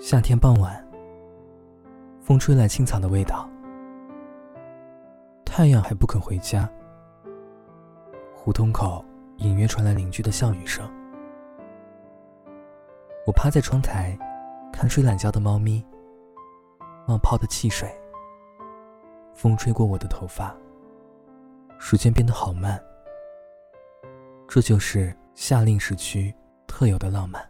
夏天傍晚风吹来青草的味道太阳还不肯回家。胡同口隐约传来邻居的笑语声。我趴在窗台看睡懒觉的猫咪冒泡的汽水风吹过我的头发。时间变得好慢这就是夏令时区特有的浪漫。